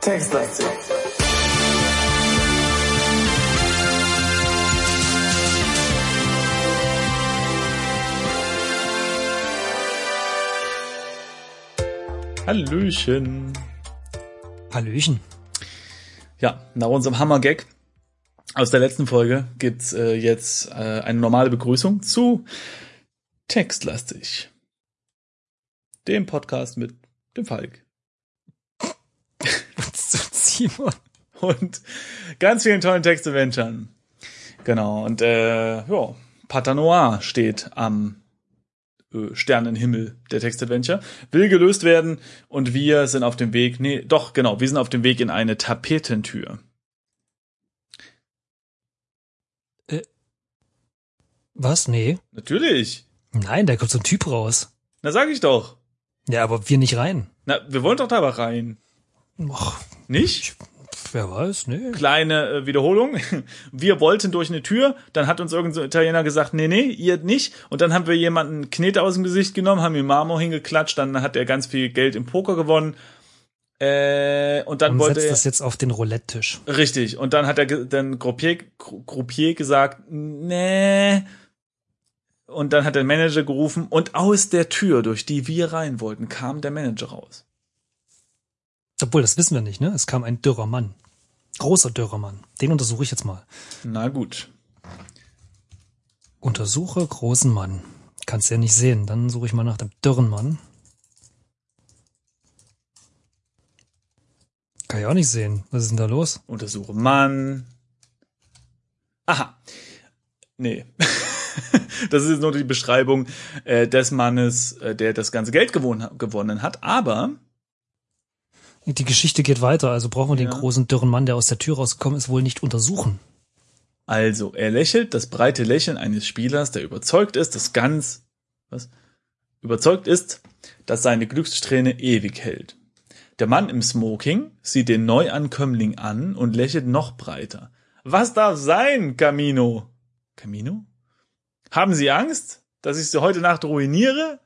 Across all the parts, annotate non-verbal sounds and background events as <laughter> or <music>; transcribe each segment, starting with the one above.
Textlastig. Hallöchen. Hallöchen. Ja, nach unserem Hammer-Gag aus der letzten Folge gibt's äh, jetzt äh, eine normale Begrüßung zu Textlastig. Dem Podcast mit dem Falk. So, Simon. Und ganz vielen tollen Textadventuren. Genau, und äh, ja, Patanoir steht am äh, Sternenhimmel der Textadventure, will gelöst werden und wir sind auf dem Weg, nee, doch, genau, wir sind auf dem Weg in eine Tapetentür. Was? Nee. Natürlich. Nein, da kommt so ein Typ raus. Na, sag ich doch. Ja, aber wir nicht rein. Na, wir wollen doch da aber rein. Och, Nicht? wer weiß, nee. Kleine äh, Wiederholung. <laughs> Wir wollten durch eine Tür, dann hat uns irgendein so ein Italiener gesagt, nee, nee, ihr nicht. Und dann haben wir jemanden Knete aus dem Gesicht genommen, haben ihm Marmor hingeklatscht, dann hat er ganz viel Geld im Poker gewonnen. Äh, und dann Und wollte setzt er, das jetzt auf den Roulette-Tisch. richtig, und dann hat er dann Groupier, Groupier gesagt, nee. Und dann hat der Manager gerufen und aus der Tür, durch die wir rein wollten, kam der Manager raus. Obwohl, das wissen wir nicht, ne? Es kam ein dürrer Mann. Großer dürrer Mann. Den untersuche ich jetzt mal. Na gut. Untersuche großen Mann. Kannst ja nicht sehen. Dann suche ich mal nach dem dürren Mann. Kann ich auch nicht sehen. Was ist denn da los? Untersuche Mann. Aha. Nee. <laughs> <laughs> das ist jetzt nur die Beschreibung äh, des Mannes, äh, der das ganze Geld gewonnen, gewonnen hat. Aber Die Geschichte geht weiter, also brauchen wir den Ja. großen dürren Mann, der aus der Tür rausgekommen ist, wohl nicht untersuchen. also, er lächelt, das breite Lächeln eines Spielers, der überzeugt ist, dass ganz, was? Überzeugt ist, dass seine Glückssträhne ewig hält. Der Mann im Smoking sieht den Neuankömmling an und lächelt noch breiter. Was darf sein, Camino? Camino? Haben Sie Angst, dass ich Sie heute Nacht ruiniere?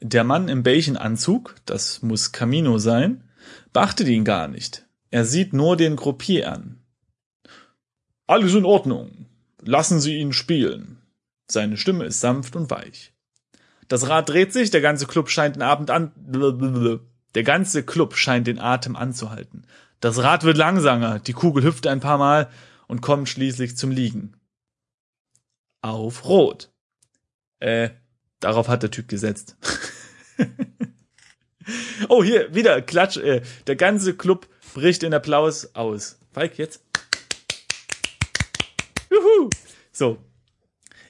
Der Mann im beigen Anzug, das muss Camino sein, beachtet ihn gar nicht. Er sieht nur den Gruppier an. Alles in Ordnung. Lassen Sie ihn spielen. Seine Stimme ist sanft und weich. Das Rad dreht sich, der ganze Club scheint den Abend an, der ganze Club scheint den Atem anzuhalten. Das Rad wird langsamer, die Kugel hüpft ein paar Mal und kommt schließlich zum Liegen. Auf Rot. Äh, darauf hat der Typ gesetzt. <laughs> oh, hier, wieder, Klatsch, äh, der ganze Club bricht in Applaus aus. Falk, jetzt. Juhu. So.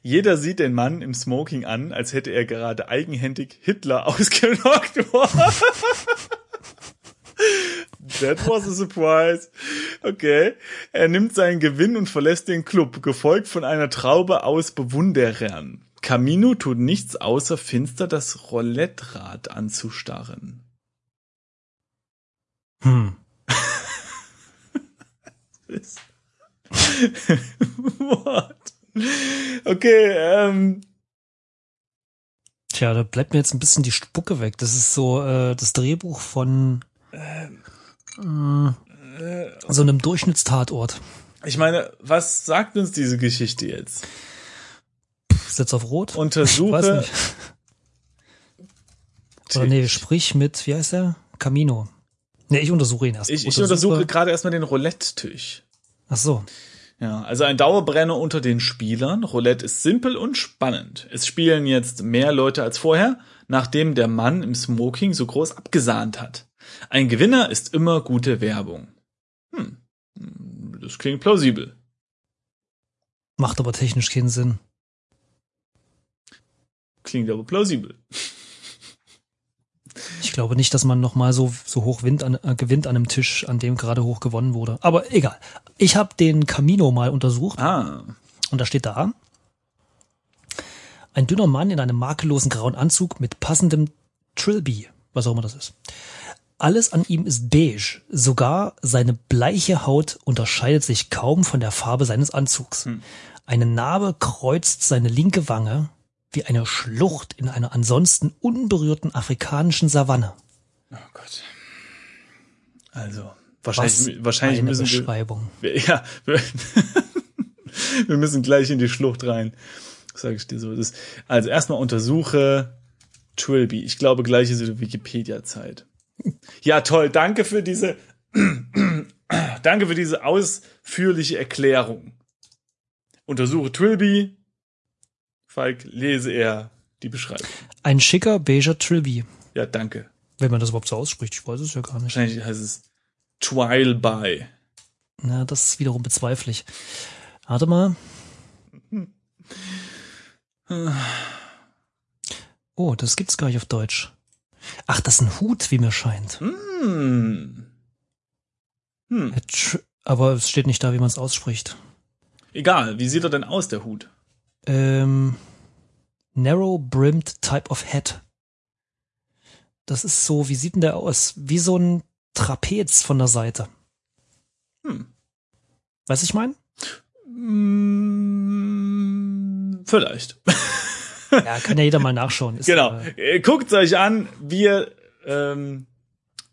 Jeder sieht den Mann im Smoking an, als hätte er gerade eigenhändig Hitler <laughs> ausgenockt. That was a surprise. Okay. Er nimmt seinen Gewinn und verlässt den Club, gefolgt von einer Traube aus Bewunderern. Camino tut nichts außer finster das Roulette-Rad anzustarren. Hm. <laughs> What? Okay, ähm, Tja, da bleibt mir jetzt ein bisschen die Spucke weg. Das ist so äh, das Drehbuch von äh, so einem Durchschnittstatort. ich meine, was sagt uns diese Geschichte jetzt? Setz auf Rot. Untersuche. Oder nee, sprich mit, wie heißt der? Camino. Nee, ich untersuche ihn erst. Ich, ich untersuche gerade erstmal den Roulette-Tisch. Ach so. Ja, also ein Dauerbrenner unter den Spielern. Roulette ist simpel und spannend. Es spielen jetzt mehr Leute als vorher, nachdem der Mann im Smoking so groß abgesahnt hat. Ein Gewinner ist immer gute Werbung. Hm, das klingt plausibel. Macht aber technisch keinen Sinn. Klingt aber plausibel. Ich glaube nicht, dass man nochmal so, so hoch an, äh, gewinnt an einem Tisch, an dem gerade hoch gewonnen wurde. Aber egal. Ich habe den Camino mal untersucht Ah, und da steht da, ein dünner Mann in einem makellosen grauen Anzug mit passendem Trilby, was auch immer das ist. Alles an ihm ist beige. Sogar seine bleiche Haut unterscheidet sich kaum von der Farbe seines Anzugs. Eine Narbe kreuzt seine linke Wange wie eine Schlucht in einer ansonsten unberührten afrikanischen Savanne. Oh Gott. Also, wahrscheinlich, Was wahrscheinlich eine müssen wir, Beschreibung. wir, ja, wir, <laughs> wir müssen gleich in die Schlucht rein. Sag ich dir so. Das, also erstmal untersuche Trilby. Ich glaube, gleich ist wieder Wikipedia-Zeit. Ja, toll. Danke für diese, <clears throat> danke für diese ausführliche Erklärung. Untersuche Trilby. Falk, lese er die Beschreibung. Ein schicker beiger Trilby. Ja, danke. Wenn man das überhaupt so ausspricht, ich weiß es ja gar nicht. Wahrscheinlich heißt es Trilby. Na, das ist wiederum bezweifle ich. Warte mal. Oh, das gibt's gar nicht auf Deutsch. Ach, das ist ein Hut, wie mir scheint. Hm. Hm. Aber es steht nicht da, wie man es ausspricht. Egal, wie sieht er denn aus, der Hut? Ähm, narrow brimmed type of hat. Das ist so, wie sieht denn der aus? Wie so ein Trapez von der Seite. Hm. Weißt du, ich meine? Mm, vielleicht. <laughs> Ja, kann ja jeder mal nachschauen. Ist, genau. äh, Äh, Guckt euch an, wir ähm,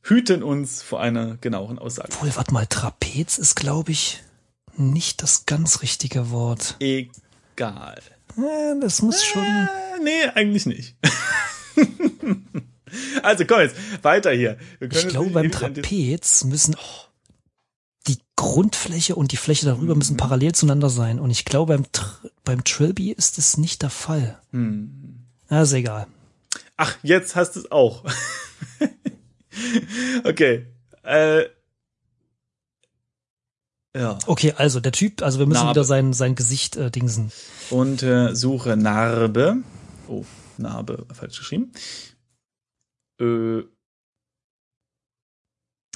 hüten uns vor einer genaueren Aussage. Obwohl, warte mal, Trapez ist, glaube ich, nicht das ganz richtige Wort. Egal. Ja, das muss schon. Äh, nee, eigentlich nicht. <laughs> also komm jetzt, weiter hier. Ich glaube, beim Trapez müssen die Grundfläche und die Fläche darüber müssen parallel zueinander sein. Und ich glaube, beim, Tr beim Trilby ist es nicht der Fall. Hm. Na, ist egal. Ach, jetzt hast du es auch. <laughs> okay. Äh, ja. Okay, also der Typ, also wir müssen Narbe. wieder sein, sein Gesicht äh, dingsen. Untersuche Narbe. Oh, Narbe, falsch geschrieben. Äh,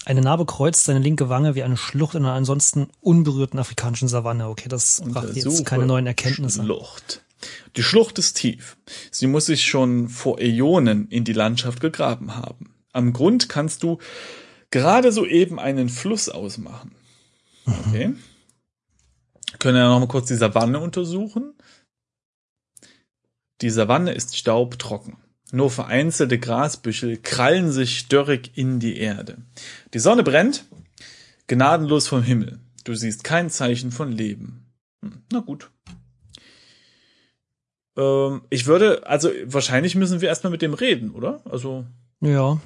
Eine Narbe kreuzt seine linke Wange wie eine Schlucht in einer ansonsten unberührten afrikanischen Savanne. Okay, das brachte jetzt keine neuen Erkenntnisse. Schlucht. Die Schlucht ist tief. Sie muss sich schon vor Äonen in die Landschaft gegraben haben. Am Grund kannst du gerade soeben einen Fluss ausmachen. Okay. Können wir noch mal kurz die Savanne untersuchen. Die Savanne ist staubtrocken. Nur vereinzelte Grasbüschel krallen sich dörrig in die Erde. Die Sonne brennt, gnadenlos vom Himmel. Du siehst kein Zeichen von Leben. Hm, na gut. Ähm, ich würde, also wahrscheinlich müssen wir erstmal mit dem reden, oder? Also, Ja.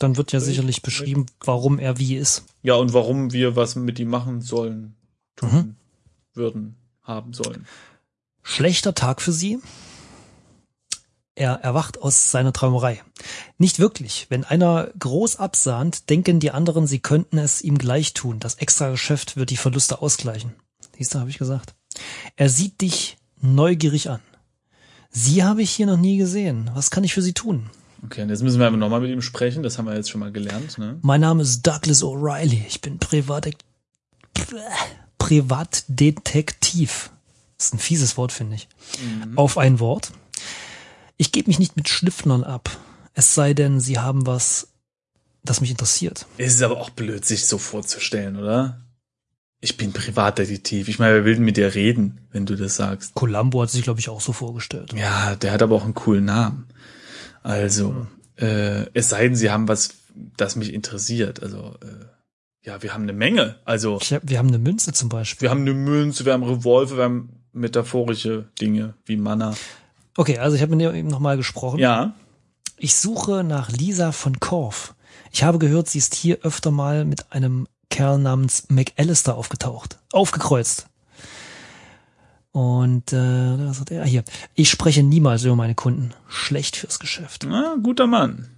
Dann wird ja sicherlich beschrieben, warum er wie ist. ja, und warum wir was mit ihm machen sollen, tun, Mhm. würden, haben sollen. Schlechter Tag für sie. Er erwacht aus seiner Träumerei. Nicht wirklich. Wenn einer groß absahnt, denken die anderen, sie könnten es ihm gleich tun. Das extra Geschäft wird die Verluste ausgleichen. Siehst du, habe ich gesagt. Er sieht dich neugierig an. Sie habe ich hier noch nie gesehen. Was kann ich für sie tun? Okay, und jetzt müssen wir aber nochmal mit ihm sprechen, das haben wir jetzt schon mal gelernt, ne? Mein Name ist Douglas O'Reilly. Ich bin Privat Privatdetektiv. Das ist ein fieses Wort, finde ich. Auf ein Wort. Ich gebe mich nicht mit Schnüfflern ab. Es sei denn, sie haben was, das mich interessiert. Es ist aber auch blöd, sich so vorzustellen, oder? Ich bin Privatdetektiv. Ich meine, wer will denn mit dir reden, wenn du das sagst? Columbo hat sich, glaube ich, auch so vorgestellt. Ja, der hat aber auch einen coolen Namen. Also, äh, es sei denn, sie haben was, das mich interessiert. Also, äh, ja, wir haben eine Menge. Also, Ich hab, wir haben eine Münze zum Beispiel. wir haben eine Münze, wir haben Revolver, wir haben metaphorische Dinge wie Mana. Okay, also ich habe mit ihr eben nochmal gesprochen. Ja, Ich suche nach Lisa von Korf. Ich habe gehört, sie ist hier öfter mal mit einem Kerl namens McAllister aufgetaucht. Aufgekreuzt. Und äh, was hat er hier? Ich spreche niemals über meine Kunden. Schlecht fürs Geschäft. na, guter Mann.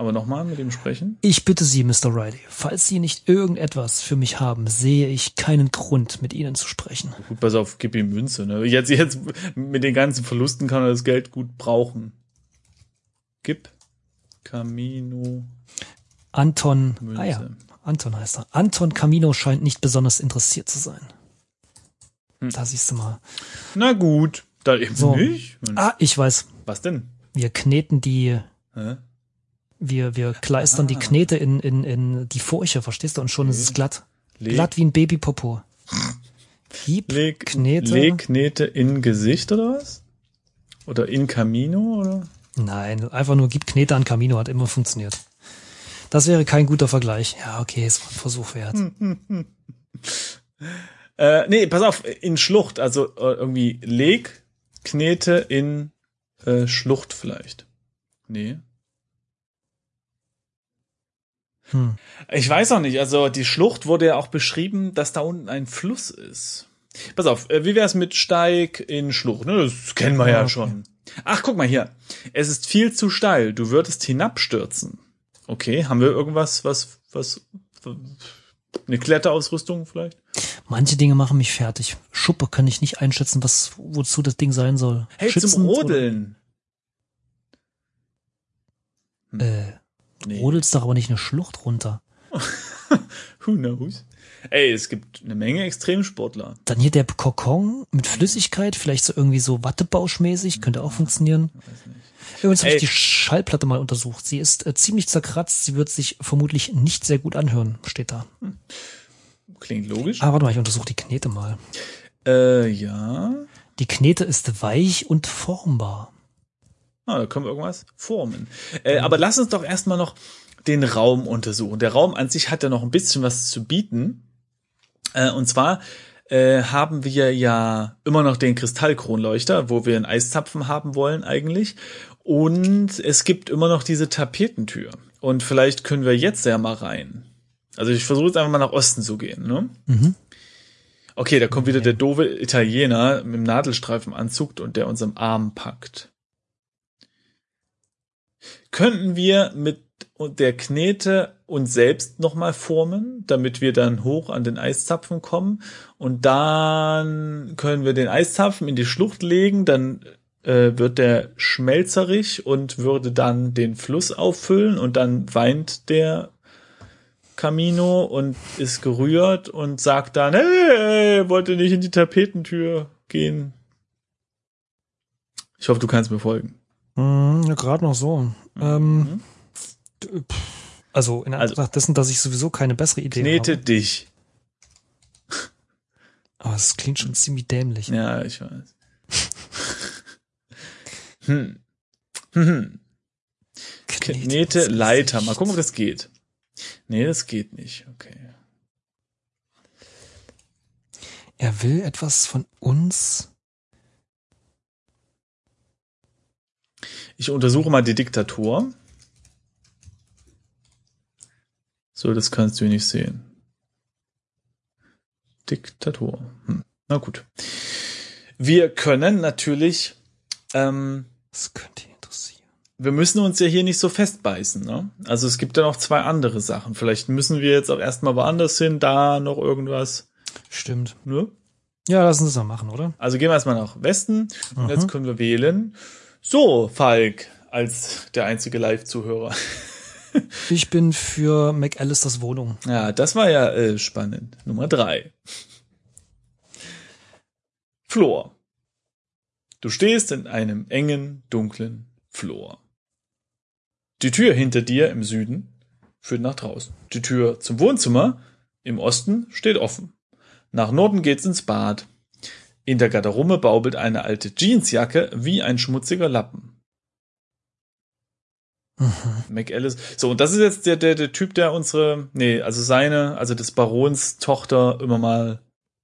Aber nochmal mit ihm sprechen. Ich bitte Sie, Mr. Riley, falls Sie nicht irgendetwas für mich haben, sehe ich keinen Grund, mit Ihnen zu sprechen. Gut, pass auf, gib ihm Münze. Ne? Jetzt, jetzt mit den ganzen Verlusten kann er das Geld gut brauchen. Gib Camino Anton, Münze. ah ja, Anton heißt er. Anton Camino scheint nicht besonders interessiert zu sein. Hm. Da siehst du mal. Na gut, dann eben So. nicht. Ah, ich weiß. Was denn? Wir kneten die Hä? Wir, wir kleistern die Ah. Knete in, in, in die Furche, verstehst du? Und schon ist es glatt. Leg, Glatt wie ein Babypopo. Hieb, leg, Knete. leg Knete in Gesicht oder was? Oder in Camino oder? Nein, einfach nur gib Knete an Camino, hat immer funktioniert. Das wäre kein guter Vergleich. Ja, okay, es war ein Versuch wert. <laughs> Äh, nee, pass auf, in Schlucht, also äh, irgendwie leg Knete in äh, Schlucht vielleicht. Nee. Hm. Ich weiß auch nicht, also die Schlucht wurde ja auch beschrieben, dass da unten ein Fluss ist. Pass auf, äh, wie wär's mit Steig in Schlucht? Ne, das kennen wir ja, Ja, okay. schon. Ach, guck mal hier. Es ist viel zu steil. Du würdest hinabstürzen. Okay, haben wir irgendwas, was, was, eine Kletterausrüstung vielleicht? Manche Dinge machen mich fertig. Schuppe kann ich nicht einschätzen, was, wozu das Ding sein soll. Hey, zum Schützend Rodeln. Oder, äh, Nee. rodelst doch aber nicht eine Schlucht runter. <laughs> Who knows? Ey, es gibt eine Menge Extremsportler. Dann hier der Kokon mit Flüssigkeit, vielleicht so irgendwie so Wattebauschmäßig, könnte auch funktionieren. Übrigens habe ich die Schallplatte mal untersucht. Sie ist äh, ziemlich zerkratzt, sie wird sich vermutlich nicht sehr gut anhören, steht da. Klingt logisch. Ah, warte mal, ich untersuche die Knete mal. Äh, ja. Die Knete ist weich und formbar. Ah, da können wir irgendwas formen. Äh, aber lass uns doch erstmal noch den Raum untersuchen. Der Raum an sich hat ja noch ein bisschen was zu bieten. Äh, und zwar äh, haben wir ja immer noch den Kristallkronleuchter, wo wir einen Eiszapfen haben wollen eigentlich. Und es gibt immer noch diese Tapetentür. Und vielleicht können wir jetzt ja mal rein. Also ich versuche jetzt einfach mal nach Osten zu gehen. Ne? Mhm. Okay, da kommt wieder der doofe Italiener mit dem Nadelstreifenanzug und der uns am Arm packt. Könnten wir mit der Knete uns selbst nochmal formen, damit wir dann hoch an den Eiszapfen kommen und dann können wir den Eiszapfen in die Schlucht legen, dann äh, wird der schmelzerig und würde dann den Fluss auffüllen und dann weint der Camino und ist gerührt und sagt dann, hey, wollte nicht in die Tapetentür gehen. Ich hoffe, du kannst mir folgen. Hm, ja, gerade noch so. Ähm, d- pff, also in Also- Anbetracht dessen, dass ich sowieso keine bessere Idee Knete habe. dich. <laughs> Aber es klingt schon ziemlich dämlich. Ja, ich weiß. <laughs> hm. Hm. Knete Leiter. Mal gucken, ob das geht. Nee, das geht nicht. Okay. Er will etwas von uns. Ich untersuche mal die Diktatur. So, das kannst du nicht sehen. Diktatur. Hm. Na gut. Wir können natürlich, ähm, Das könnte interessieren. wir müssen uns ja hier nicht so festbeißen. Ne? Also es gibt ja noch zwei andere Sachen. Vielleicht müssen wir jetzt auch erstmal woanders hin, da noch irgendwas. Stimmt. Ne? Ja, lassen Sie es mal machen, oder? Also gehen wir erstmal nach Westen und Mhm. jetzt können wir wählen. So, Falk, als der einzige Live-Zuhörer. <laughs> Ich bin für McAllisters Wohnung. Ja, das war ja äh, spannend. Nummer drei. Flor. Du stehst in einem engen, dunklen Flor. Die Tür hinter dir im Süden führt nach draußen. Die Tür zum Wohnzimmer im Osten steht offen. Nach Norden geht's ins Bad. In der Garderobe baubelt eine alte Jeansjacke wie ein schmutziger Lappen. Mhm. McAllis. So, und das ist jetzt der, der, der Typ, der unsere, nee, also seine, also des Barons Tochter immer mal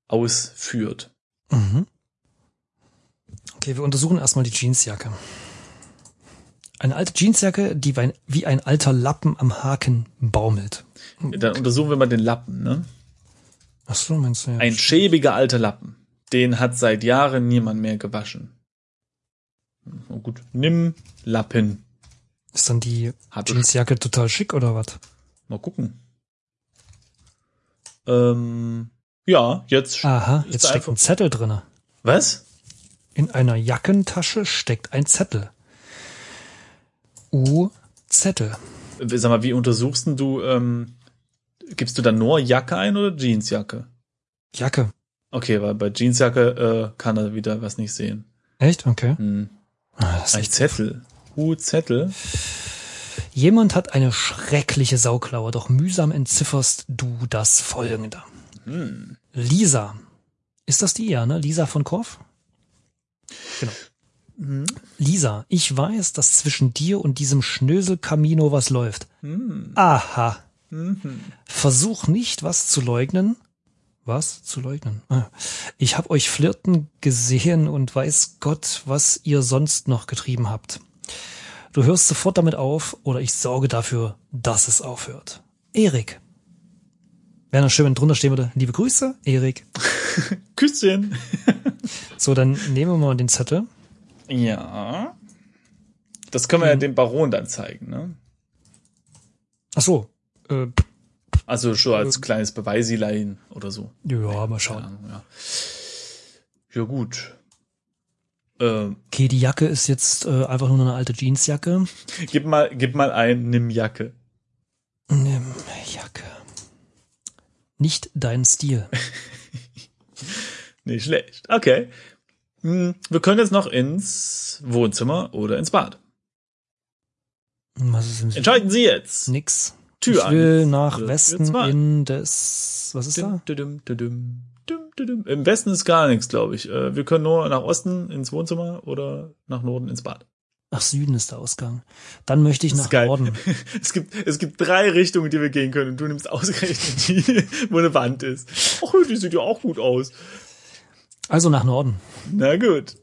ausführt. Mhm. Okay, wir untersuchen erstmal die Jeansjacke. Eine alte Jeansjacke, die wie ein, wie ein alter Lappen am Haken baumelt. Dann untersuchen wir mal den Lappen, ne? Ach so, meinst du ja. Ein schäbiger alter Lappen. Den hat seit Jahren niemand mehr gewaschen. Oh gut, nimm Lappen. Ist dann die Hab ich. Jeansjacke total schick oder was? Mal gucken. Ähm, ja, jetzt. Aha, jetzt da steckt ein Zettel drinne. Was? In einer Jackentasche steckt ein Zettel. U Zettel. Sag mal, wie untersuchst denn du, ähm, gibst du dann nur Jacke ein oder Jeansjacke? Jacke. Okay, weil bei Jeansjacke äh, kann er wieder was nicht sehen. Echt? Okay. Hm. Ah, das ist Ein Zettel. Uh, Zettel. Jemand hat eine schreckliche Sauklaue, doch mühsam entzifferst du das folgende. Hm. Lisa. Ist das die ja, ne? Lisa von Korf? Genau. Hm. Lisa, ich weiß, dass zwischen dir und diesem Schnösel Camino was läuft. Hm. Aha. Mhm. Versuch nicht, was zu leugnen. Was zu leugnen? Ah. Ich hab euch flirten gesehen und weiß Gott, was ihr sonst noch getrieben habt. Du hörst sofort damit auf oder ich sorge dafür, dass es aufhört. Erik. Wäre noch schön, wenn drunter stehen würde. Liebe Grüße, Erik. <laughs> Küsschen. <laughs> So, dann nehmen wir mal den Zettel. Ja. Das können wir ja dem Baron dann zeigen, ne? Ach so. Äh, Also schon als kleines Beweisilein oder so. ja, mal schauen. Ahnung, ja. ja, gut. Äh, Okay, die Jacke ist jetzt äh, einfach nur eine alte Jeansjacke. gib mal, gib mal ein, nimm Jacke. Nimm Jacke. Nicht dein Stil. <laughs> Nicht schlecht. Okay. Hm, Wir können jetzt noch ins Wohnzimmer oder ins Bad. Was ist Entscheiden Sie jetzt. Nix. Tür ich will eins, nach Tür Westen in das. Was ist da? Dum, dum, dum, dum. Im Westen ist gar nichts, glaube ich. Äh, Wir können nur nach Osten ins Wohnzimmer oder nach Norden ins Bad. Nach Süden ist der Ausgang. Dann möchte ich nach. Norden. <laughs> Es gibt, es gibt drei Richtungen, die wir gehen können und du nimmst ausgerechnet die, <laughs> wo eine Wand ist. Ach, die sieht ja auch gut aus. Also nach Norden. Na gut.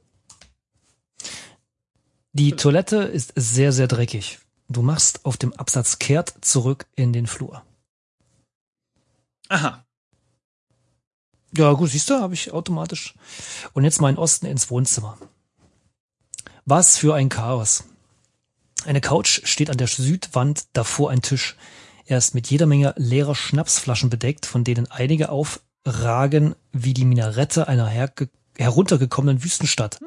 Die Toilette ist sehr, sehr dreckig. Du machst auf dem Absatz kehrt zurück in den Flur. Aha. Ja, gut, siehst du, habe ich automatisch. Und jetzt mal in Osten ins Wohnzimmer. Was für ein Chaos. Eine Couch steht an der Südwand, davor ein Tisch. Er ist mit jeder Menge leerer Schnapsflaschen bedeckt, von denen einige aufragen wie die Minarette einer heruntergekommenen Wüstenstadt.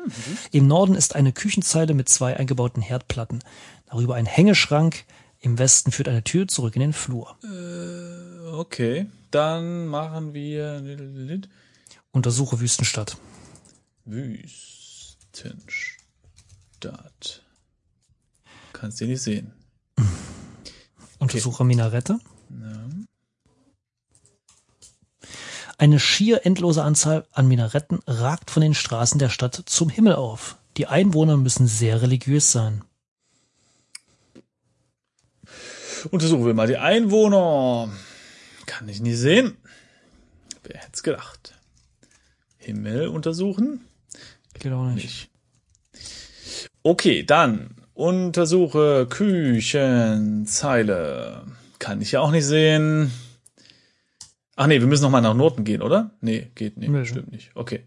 Im Norden ist eine Küchenzeile mit zwei eingebauten Herdplatten. Darüber ein Hängeschrank. Im Westen führt eine Tür zurück in den Flur. Okay. Dann machen wir Untersuche Wüstenstadt. Wüstenstadt. Kannst du nicht sehen. <clears throat> Untersuche Minarette. Ja. Eine schier endlose Anzahl an Minaretten ragt von den Straßen der Stadt zum Himmel auf. Die Einwohner müssen sehr religiös sein. Untersuchen wir mal die Einwohner. Kann ich nie sehen. Wer hätte es gedacht? Himmel untersuchen? Geht auch nicht. Nicht. Okay, dann untersuche Küchenzeile. Kann ich ja auch nicht sehen. Ach nee, wir müssen noch mal nach Norden gehen, oder? Nee, geht nicht. Nee. Stimmt nicht. Okay.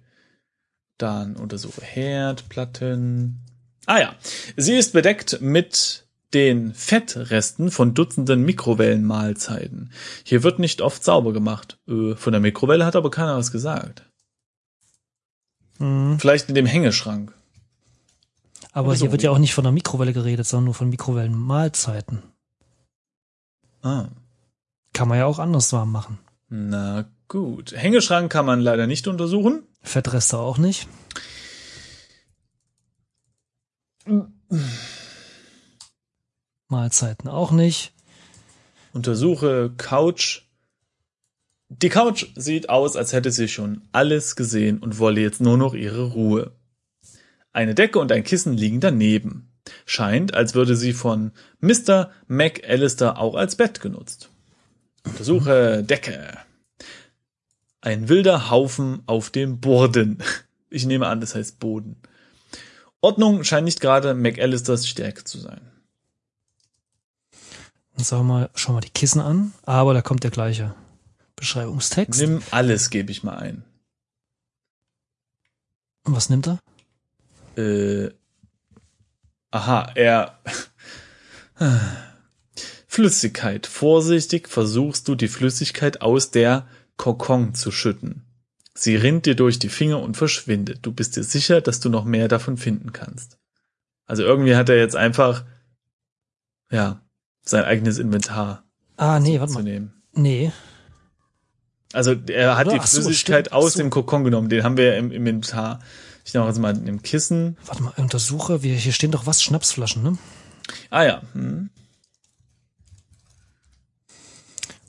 Dann untersuche Herdplatten. Ah ja, sie ist bedeckt mit den Fettresten von Dutzenden Mikrowellenmahlzeiten. Hier wird nicht oft sauber gemacht. Äh, von der Mikrowelle hat aber keiner was gesagt. Mhm. Vielleicht in dem Hängeschrank. Aber Oder so. hier wird ja auch nicht von der Mikrowelle geredet, sondern nur von Mikrowellenmahlzeiten. Ah. Kann man ja auch anders warm machen. Na gut. Hängeschrank kann man leider nicht untersuchen. Fettreste auch nicht. Mahlzeiten auch nicht. Untersuche Couch. Die Couch sieht aus, als hätte sie schon alles gesehen und wolle jetzt nur noch ihre Ruhe. Eine Decke und ein Kissen liegen daneben. Scheint, als würde sie von Mr. McAllister auch als Bett genutzt. Untersuche Decke. Ein wilder Haufen auf dem Boden. Ich nehme an, das heißt Boden. Ordnung scheint nicht gerade McAllisters Stärke zu sein. Dann sagen wir mal, schau mal die Kissen an. Aber da kommt der gleiche Beschreibungstext. Nimm alles, gebe ich mal ein. Und was nimmt er? Äh, aha, er. <laughs> Flüssigkeit. Vorsichtig versuchst du die Flüssigkeit aus der Kokon zu schütten. Sie rinnt dir durch die Finger und verschwindet. Du bist dir sicher, dass du noch mehr davon finden kannst. Also irgendwie hat er jetzt einfach, ja, sein eigenes Inventar ah, nee, warte mal. nehmen. Nee. Also er hat Oder? die Flüssigkeit so, aus so. dem Kokon genommen, den haben wir ja im, Inventar. Ich nehme jetzt mal im Kissen. Warte mal, untersuche, wir, hier stehen doch was, Schnapsflaschen, ne? Ah ja. Hm.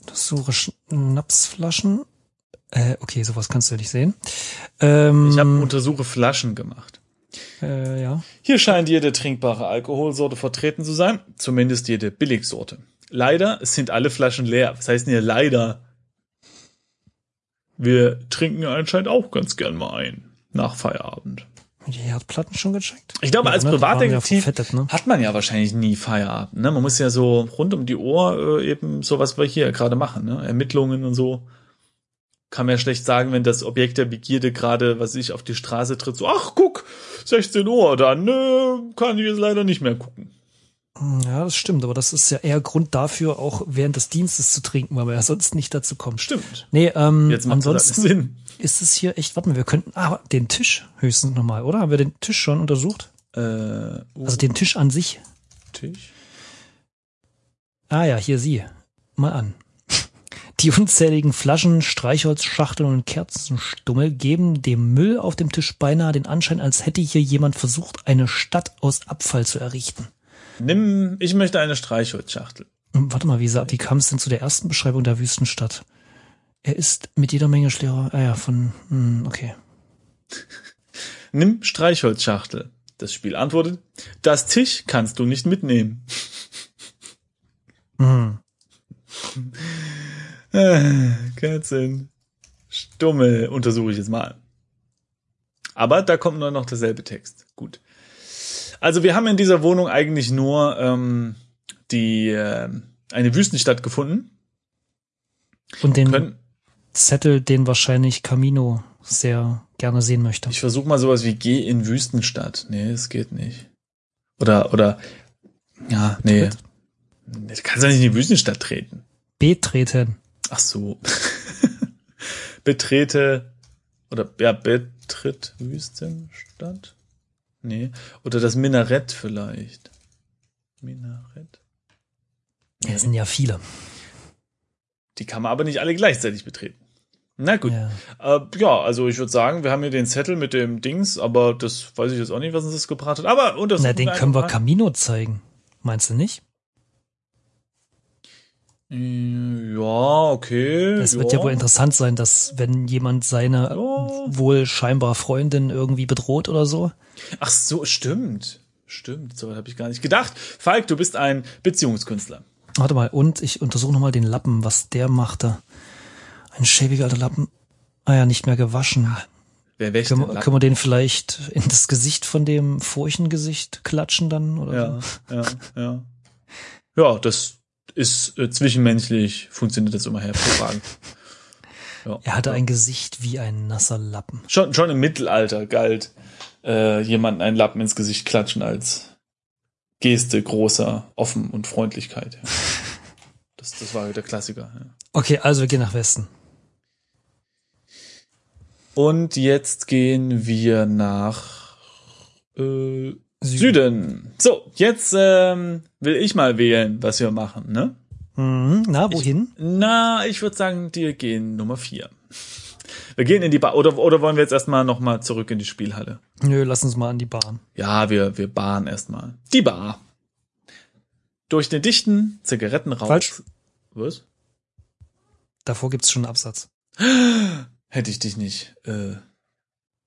Untersuche Schnapsflaschen. Äh, okay, sowas kannst du ja nicht sehen. Ähm, ich habe untersuche Flaschen gemacht äh, ja. Hier scheint jede trinkbare Alkoholsorte vertreten zu sein, zumindest jede Billigsorte. Leider sind alle Flaschen leer. Was heißt denn hier leider? Wir trinken anscheinend auch ganz gern mal ein. Nach Feierabend. Die Herdplatten schon gecheckt? Ich glaube, Ja, als ne? Privatdetektiv ja ne? hat man ja wahrscheinlich nie Feierabend. Ne? Man muss ja so rund um die Uhr äh, eben so, was wir hier gerade machen. Ne? Ermittlungen und so. Kann man ja schlecht sagen, wenn das Objekt der Begierde gerade, was ich, auf die Straße tritt, so, ach, guck, 16 Uhr, dann äh, kann ich jetzt leider nicht mehr gucken. Ja, das stimmt, aber das ist ja eher Grund dafür, auch während des Dienstes zu trinken, weil man ja sonst nicht dazu kommt. Stimmt. Nee, ähm, Jetzt ansonsten Sinn. ist es hier echt, warte mal, wir könnten, ah, den Tisch höchstens nochmal, oder? Haben wir den Tisch schon untersucht? Äh, uh, Also den Tisch an sich. Tisch. Ah ja, hier sie. Mal an. Die unzähligen Flaschen, Streichholzschachteln und Kerzenstummel geben dem Müll auf dem Tisch beinahe den Anschein, als hätte hier jemand versucht, eine Stadt aus Abfall zu errichten. Nimm, ich möchte eine Streichholzschachtel. Hm, Warte mal, wie, sa- wie kam es denn zu der ersten Beschreibung der Wüstenstadt? Er ist mit jeder Menge schwerer, ah ja, von, hm, okay. <laughs> Nimm Streichholzschachtel. Das Spiel antwortet, das Tisch kannst du nicht mitnehmen. Hm. <laughs> Äh, Kerzen. Stummel untersuche ich jetzt mal. Aber da kommt nur noch derselbe Text. Gut. Also wir haben in dieser Wohnung eigentlich nur ähm, die äh, eine Wüstenstadt gefunden. Und den Können, Zettel, den wahrscheinlich Camino sehr gerne sehen möchte. ich versuche mal sowas wie Geh in Wüstenstadt. Nee, es geht nicht. Oder oder ja, nee. Du kannst ja nicht in die Wüstenstadt treten. Betreten. Ach so. <laughs> Betrete oder ja, betritt Wüstenstadt? Nee. Oder das Minarett vielleicht. Minarett. Ja, es sind ja viele. Die kann man aber nicht alle gleichzeitig betreten. Na gut. Ja. Äh, ja, also ich würde sagen, wir haben hier den Zettel mit dem Dings, aber das weiß ich jetzt auch nicht, was uns das gebracht hat. Aber untersuchen Na, den können wir Camino zeigen. Meinst du nicht? Äh, Ja, okay. Es wird ja wohl interessant sein, dass wenn jemand seine Ja. wohl scheinbar Freundin irgendwie bedroht oder so. Ach so, stimmt. Stimmt, so habe ich gar nicht gedacht. Falk, du bist ein Beziehungskünstler. Warte mal, und ich untersuche nochmal den Lappen, was der machte. Ein schäbiger alter Lappen. Ah ja, nicht mehr gewaschen. Wer wäscht Können, können wir den vielleicht in das Gesicht von dem Furchengesicht klatschen dann? Oder Ja, so? ja, ja. Ja, das ist äh, zwischenmenschlich, funktioniert das immer hervorragend. <laughs> Ja. Er hatte ein Gesicht wie ein nasser Lappen. Schon, schon im Mittelalter galt äh, jemanden einen Lappen ins Gesicht klatschen als Geste großer Offen und Freundlichkeit. Ja. <laughs> Das, das war der Klassiker. Ja. Okay, also wir gehen nach Westen. Und jetzt gehen wir nach äh, Süden. So, jetzt ähm, will ich mal wählen, was wir machen, ne? Mhm, na, wohin? Na, ich würde sagen, wir gehen Nummer vier. Wir gehen in die Bar. Oder, oder wollen wir jetzt erstmal nochmal zurück in die Spielhalle? Nö, lass uns mal an die Bahn. Ja, wir, wir bahnen erstmal. Die Bar. Durch den dichten Zigarettenrauch. Falsch. Was? Davor gibt's schon einen Absatz. Hätte ich dich nicht, äh,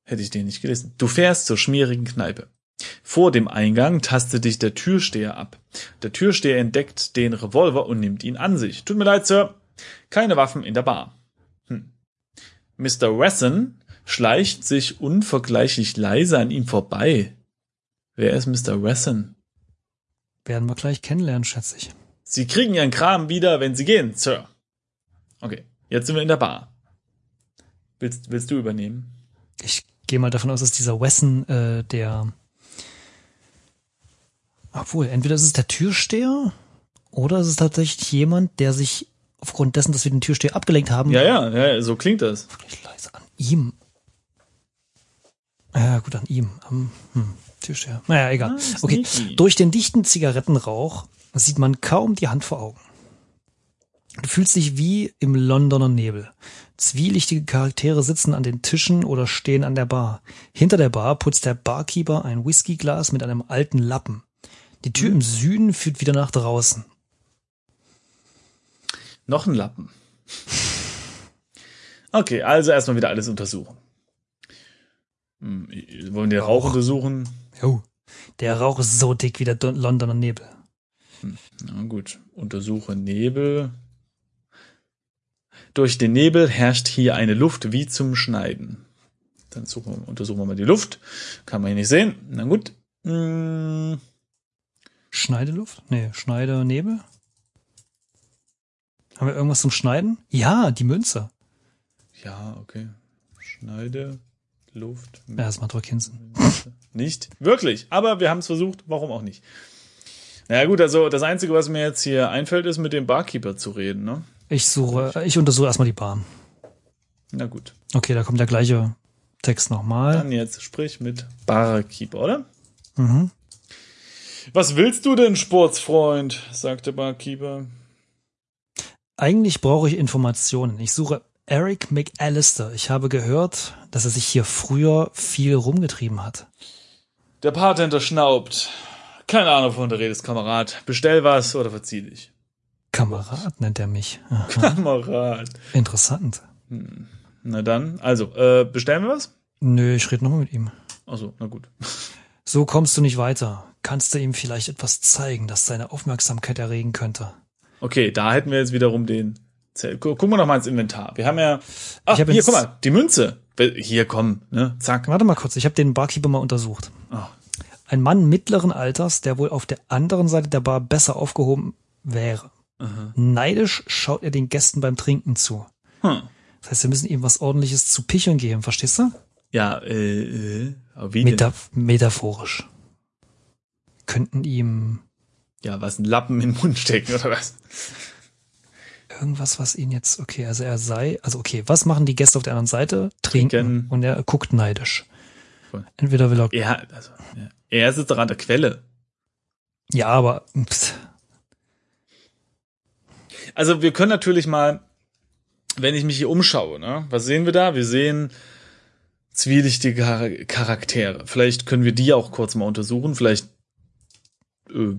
hätte ich den nicht gelesen. Du fährst zur schmierigen Kneipe. Vor dem Eingang tastet dich der Türsteher ab. Der Türsteher entdeckt den Revolver und nimmt ihn an sich. Tut mir leid, Sir. Keine Waffen in der Bar. Hm. Mr. Wesson schleicht sich unvergleichlich leise an ihm vorbei. Wer ist Mr. Wesson? Werden wir gleich kennenlernen, schätze ich. Sie kriegen Ihren Kram wieder, wenn Sie gehen, Sir. Okay, jetzt sind wir in der Bar. Willst, willst du übernehmen? Ich gehe mal davon aus, dass dieser Wesson, äh, der. Obwohl, entweder ist es der Türsteher oder ist es tatsächlich jemand, der sich aufgrund dessen, dass wir den Türsteher abgelenkt haben, Ja, ja, ja, so klingt das. wirklich leise an ihm. Ja, gut, an ihm. Am hm, Türsteher. Naja, egal. Ah, Okay. sneaky. Durch den dichten Zigarettenrauch sieht man kaum die Hand vor Augen. Du fühlst dich wie im Londoner Nebel. Zwielichtige Charaktere sitzen an den Tischen oder stehen an der Bar. Hinter der Bar putzt der Barkeeper ein Whiskyglas mit einem alten Lappen. Die Tür im Süden führt wieder nach draußen. Noch ein Lappen. Okay, also erstmal wieder alles untersuchen. Hm, wollen wir den Rauch Rauch. untersuchen? Jo. Der Rauch ist so dick wie der Don- Londoner Nebel. Na gut, untersuche Nebel. Durch den Nebel herrscht hier eine Luft wie zum Schneiden. Dann suchen wir, untersuchen wir mal die Luft. Kann man hier nicht sehen. Na gut. Hm, Schneideluft? Nee, Schneide-Nebel? Haben wir irgendwas zum Schneiden? Ja, die Münze. ja, okay. Schneide, Luft. Ja, das macht Rockinson. Nicht? Wirklich. Aber wir haben es versucht. Warum auch nicht? Na ja, gut, also das Einzige, was mir jetzt hier einfällt, ist mit dem Barkeeper zu reden, ne? Ich suche, ich untersuche erstmal die Bar. Na gut. Okay, da kommt der gleiche Text nochmal. Dann jetzt sprich mit Barkeeper, oder? Mhm. Was willst du denn, Sportsfreund? sagt der Barkeeper. Eigentlich brauche ich Informationen. Ich suche Eric McAllister. Ich habe gehört, dass er sich hier früher viel rumgetrieben hat. Der Bartender schnaubt. Keine Ahnung, wovon du redest, Kamerad. Bestell was oder verzieh dich. Kamerad nennt er mich. Aha, <laughs> Kamerad. interessant. Na dann, also, äh, bestellen wir was? Nö, ich rede nochmal mit ihm. Achso, na gut. So kommst du nicht weiter. Kannst du ihm vielleicht etwas zeigen, das seine Aufmerksamkeit erregen könnte? Okay, da hätten wir jetzt wiederum den Zelt. Gu- Gucken wir noch mal ins Inventar. Wir haben ja. Ach, Ich hab hier, guck mal, die Münze. Hier, komm, ne? Zack. Warte mal kurz, ich habe den Barkeeper mal untersucht. Ah. Ein Mann mittleren Alters, der wohl auf der anderen Seite der Bar besser aufgehoben wäre. Neidisch schaut er den Gästen beim Trinken zu. Hm. Das heißt, wir müssen ihm was ordentliches zu picheln geben, verstehst du? Ja, äh, äh, wie denn? Meta metaphorisch. Könnten ihm Ja, was, ein Lappen in den Mund stecken, oder was? irgendwas, was ihn jetzt, okay, also er sei, also okay, was machen die Gäste auf der anderen Seite? Trinken. Trinken. Und er guckt neidisch. Voll. Entweder will er, Ja, also, ja. er sitzt doch an der Quelle. ja, aber, pst, Also wir können natürlich mal, wenn ich mich hier umschaue, ne, was sehen wir da? Wir sehen zwielichtige Char- Charaktere. Vielleicht können wir die auch kurz mal untersuchen. Vielleicht äh,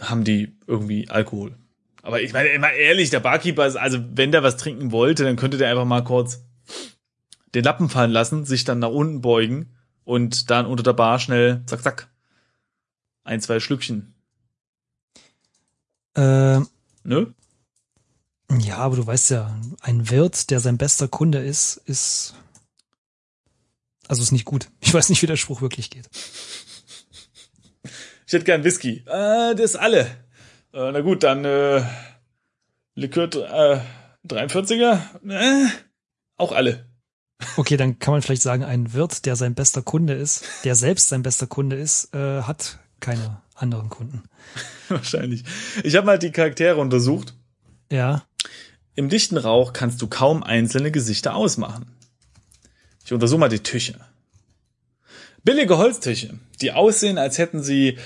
haben die irgendwie Alkohol. Aber ich meine, immer ehrlich, der Barkeeper ist, also wenn der was trinken wollte, dann könnte der einfach mal kurz den Lappen fallen lassen, sich dann nach unten beugen und dann unter der Bar schnell, zack, zack, ein, zwei Schlückchen. äh, Ne? Ja, aber du weißt ja, ein Wirt, der sein bester Kunde ist, ist. Also ist nicht gut. Ich weiß nicht, wie der Spruch wirklich geht. Ich hätte gern Whisky. Äh, das alle. Äh, na gut, dann äh, Likör äh, 43er. Äh, auch alle. Okay, dann kann man vielleicht sagen, ein Wirt, der sein bester Kunde ist, der selbst sein bester Kunde ist, äh, hat keine anderen Kunden. <laughs> Wahrscheinlich. Ich habe mal die Charaktere untersucht. Ja. Im dichten Rauch kannst du kaum einzelne Gesichter ausmachen. Ich untersuche mal die Tische. Billige Holztische, die aussehen, als hätten sie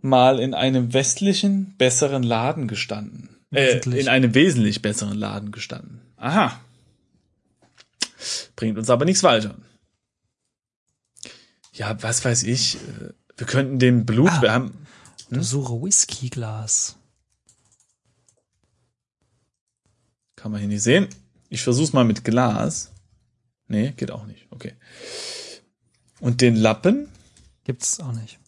mal in einem westlichen, besseren Laden gestanden. Äh, in einem wesentlich besseren Laden gestanden. Aha. Bringt uns aber nichts weiter. Ja, was weiß ich. äh, Wir könnten dem Blut, Ah. wir haben, Untersuche Whiskyglas. Kann man hier nicht sehen. Ich versuch's mal mit Glas. Nee, geht auch nicht. Okay. Und den Lappen? Gibt's auch nicht.